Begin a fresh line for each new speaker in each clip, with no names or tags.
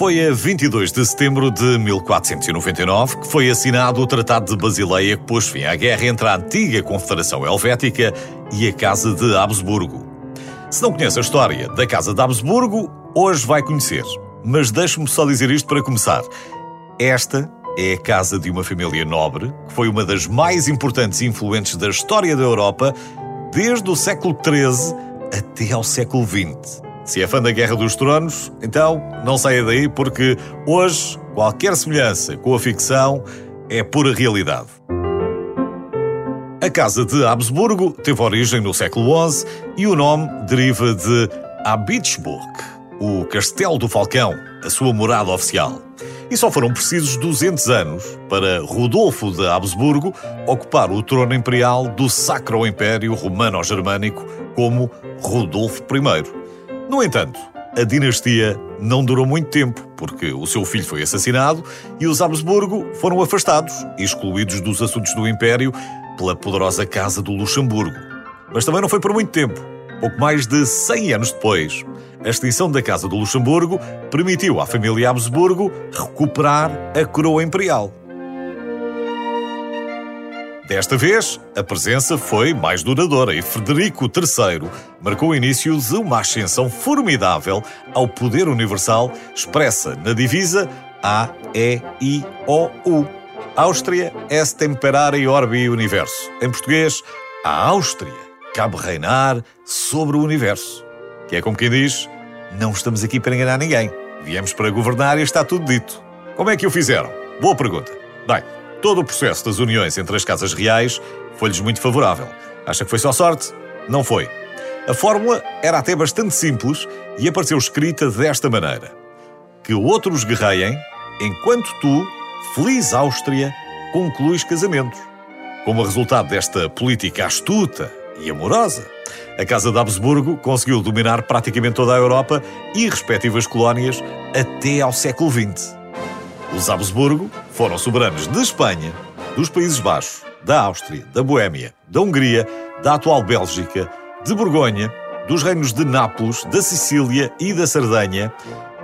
Foi a 22 de setembro de 1499 que foi assinado o Tratado de Basileia que pôs fim à guerra entre a antiga Confederação Helvética e a Casa de Habsburgo. Se não conhece a história da Casa de Habsburgo, hoje vai conhecer. Mas deixe-me só dizer isto para começar. Esta é a casa de uma família nobre que foi uma das mais importantes e influentes da história da Europa desde o século XIII até ao século XX. Se é fã da Guerra dos Tronos, então não saia daí porque hoje qualquer semelhança com a ficção é pura realidade. A Casa de Habsburgo teve origem no século XI e o nome deriva de Habitsburg, o Castelo do Falcão, a sua morada oficial. E só foram precisos 200 anos para Rodolfo de Habsburgo ocupar o trono imperial do Sacro Império Romano-Germânico como Rodolfo I. No entanto, a dinastia não durou muito tempo, porque o seu filho foi assassinado e os Habsburgo foram afastados e excluídos dos assuntos do Império pela poderosa Casa do Luxemburgo. Mas também não foi por muito tempo. Pouco mais de 100 anos depois, a extinção da Casa do Luxemburgo permitiu à família Habsburgo recuperar a coroa imperial. Desta vez, a presença foi mais duradoura e Frederico III marcou o início de uma ascensão formidável ao poder universal expressa na divisa A, E, I, O, U. Áustria est temperare orbi universo. Em português, a Áustria cabe reinar sobre o universo. Que é como quem diz, não estamos aqui para enganar ninguém. Viemos para governar e está tudo dito. Como é que o fizeram? Boa pergunta. Bem, Todo o processo das uniões entre as casas reais foi-lhes muito favorável. Acha que foi só sorte? Não foi. A fórmula era até bastante simples e apareceu escrita desta maneira: Que outros guerreiem, enquanto tu, feliz Áustria, concluis casamentos. Como resultado desta política astuta e amorosa, a Casa de Habsburgo conseguiu dominar praticamente toda a Europa e respectivas colónias até ao século XX. Os Habsburgo foram soberanos de Espanha, dos Países Baixos, da Áustria, da Boémia, da Hungria, da atual Bélgica, de Borgonha, dos reinos de Nápoles, da Sicília e da Sardenha,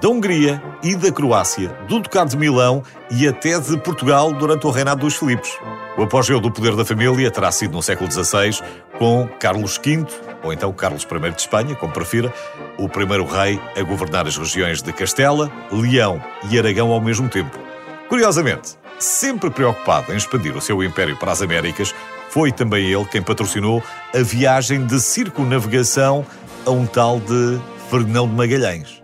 da Hungria e da Croácia, do Ducado de Milão e até de Portugal durante o reinado dos Filipes. O apogeu do poder da família terá sido no século XVI, com Carlos V, ou então Carlos I de Espanha, como prefira, o primeiro rei a governar as regiões de Castela, Leão e Aragão ao mesmo tempo. Curiosamente, sempre preocupado em expandir o seu império para as Américas, foi também ele quem patrocinou a viagem de circunnavegação a um tal de Fernão de Magalhães.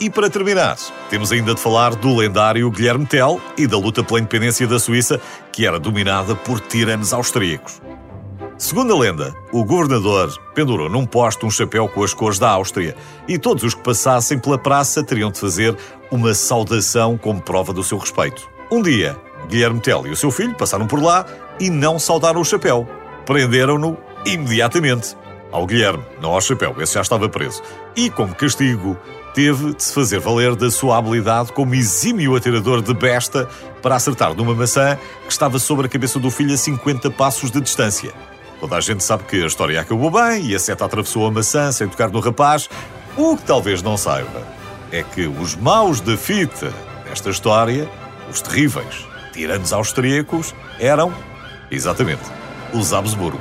E para terminar, temos ainda de falar do lendário Guilherme Tell e da luta pela independência da Suíça, que era dominada por tiranos austríacos. Segundo a lenda, o governador pendurou num poste um chapéu com as cores da Áustria e todos os que passassem pela praça teriam de fazer uma saudação como prova do seu respeito. Um dia, Guilherme Tell e o seu filho passaram por lá e não saudaram o chapéu. Prenderam-no imediatamente. Ao Guilherme, não ao chapéu, esse já estava preso. E, como castigo, teve de se fazer valer da sua habilidade como exímio atirador de besta para acertar numa maçã que estava sobre a cabeça do filho a 50 passos de distância. Toda a gente sabe que a história acabou bem e a seta atravessou a maçã sem tocar no rapaz. O que talvez não saiba é que os maus da fita desta história, os terríveis tiranos austríacos, eram, exatamente, os Habsburgo.